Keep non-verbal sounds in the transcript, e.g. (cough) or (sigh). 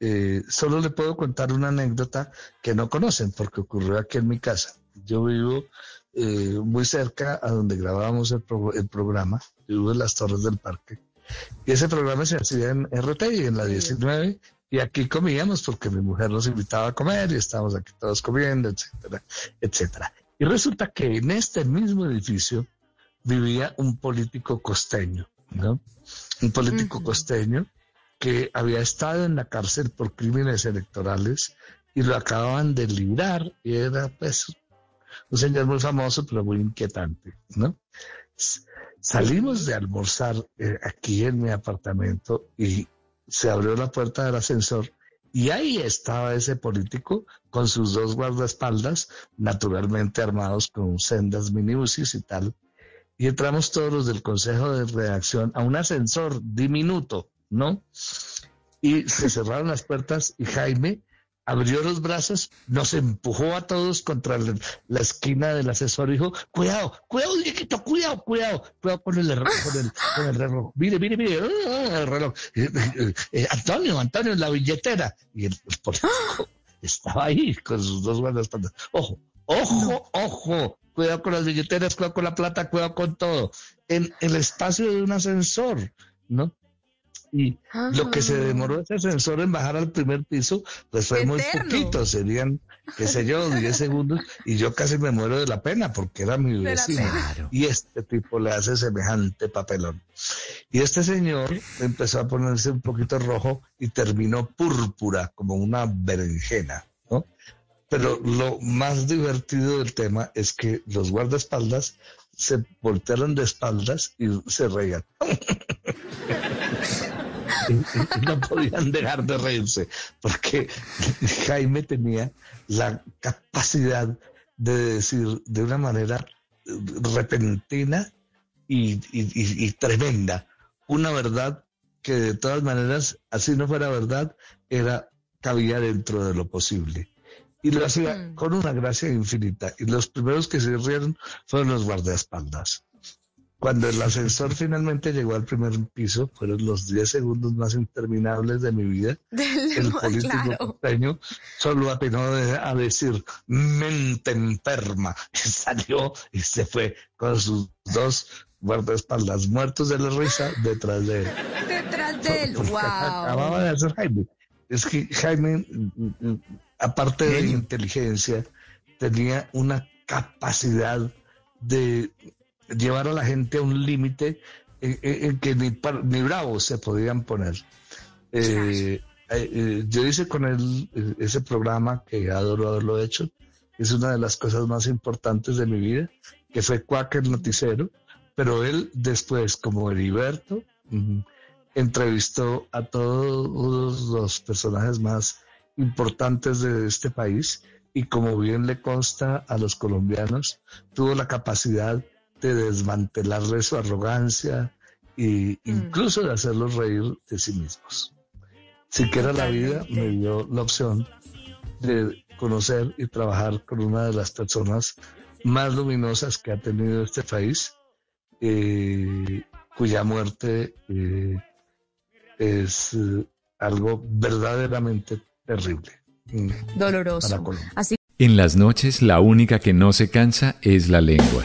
Eh, solo le puedo contar una anécdota que no conocen porque ocurrió aquí en mi casa. Yo vivo eh, muy cerca a donde grabábamos el, pro el programa. Vivo en las Torres del Parque. Y ese programa se hacía en RTI, en la 19, y aquí comíamos porque mi mujer nos invitaba a comer y estábamos aquí todos comiendo, etcétera, etcétera. Y resulta que en este mismo edificio vivía un político costeño, ¿no? Un político costeño que había estado en la cárcel por crímenes electorales y lo acababan de librar y era pues un señor muy famoso pero muy inquietante, ¿no? Salimos de almorzar eh, aquí en mi apartamento y se abrió la puerta del ascensor y ahí estaba ese político con sus dos guardaespaldas, naturalmente armados con sendas minibuses y tal. Y entramos todos los del consejo de redacción a un ascensor diminuto, ¿no? Y se cerraron las puertas y Jaime abrió los brazos, nos empujó a todos contra la, esquina del asesor y dijo, cuidado, cuidado, Dieguito, cuidado, cuidado, cuidado con el, con el, reloj. Mire, mire, mire, ah, el reloj. Eh, eh, eh, Antonio, Antonio, la billetera. Y el, político (gasps) estaba ahí con sus dos guardaespaldas. Ojo, ojo, ojo, cuidado con las billeteras, cuidado con la plata, cuidado con todo. En el espacio de un ascensor, ¿no? Y lo que se demoró ese ascensor en bajar al primer piso, pues fue muy poquito, serían, qué sé yo, (laughs) 10 segundos, y yo casi me muero de la pena porque era mi vecino. Y este tipo le hace semejante papelón. Y este señor empezó a ponerse un poquito rojo y terminó púrpura, como una berenjena, ¿no? Pero lo más divertido del tema es que los guardaespaldas se voltearon de espaldas y se reían. (laughs) no podían dejar de reírse, porque Jaime tenía la capacidad de decir de una manera repentina y, tremenda una verdad que de todas maneras, así no fuera verdad, era cabía dentro de lo posible. Y lo hacía mm. con una gracia infinita. Y los primeros que se rieron fueron los guardaespaldas. Cuando el ascensor (laughs) finalmente llegó al primer piso, fueron los 10 segundos más interminables de mi vida. (laughs) el (laughs) político claro. solo atinó a decir mente enferma. Y salió y se fue con sus dos guardaespaldas muertos de la risa detrás de él. Detrás de él, wow. Acababa de hacer Jaime. Es que Jaime, aparte de inteligencia, tenía una capacidad de llevar a la gente a un límite en, que ni, ni bravos se podían poner. Eh, eh, eh, yo hice con él ese programa que adoro haberlo hecho. Es una de las cosas más importantes de mi vida, que fue Quaker Noticero. Pero él después, como Heriberto, entrevistó a todos los personajes más importantes de este país y como bien le consta a los colombianos, tuvo la capacidad de desmantelarle su arrogancia e incluso de hacerlos reír de sí mismos. Si quiera la vida me dio la opción de conocer y trabajar con una de las personas más luminosas que ha tenido este país, eh, cuya muerte eh, es eh, algo verdaderamente terrible. Doloroso. Así... En las noches la única que no se cansa es la lengua.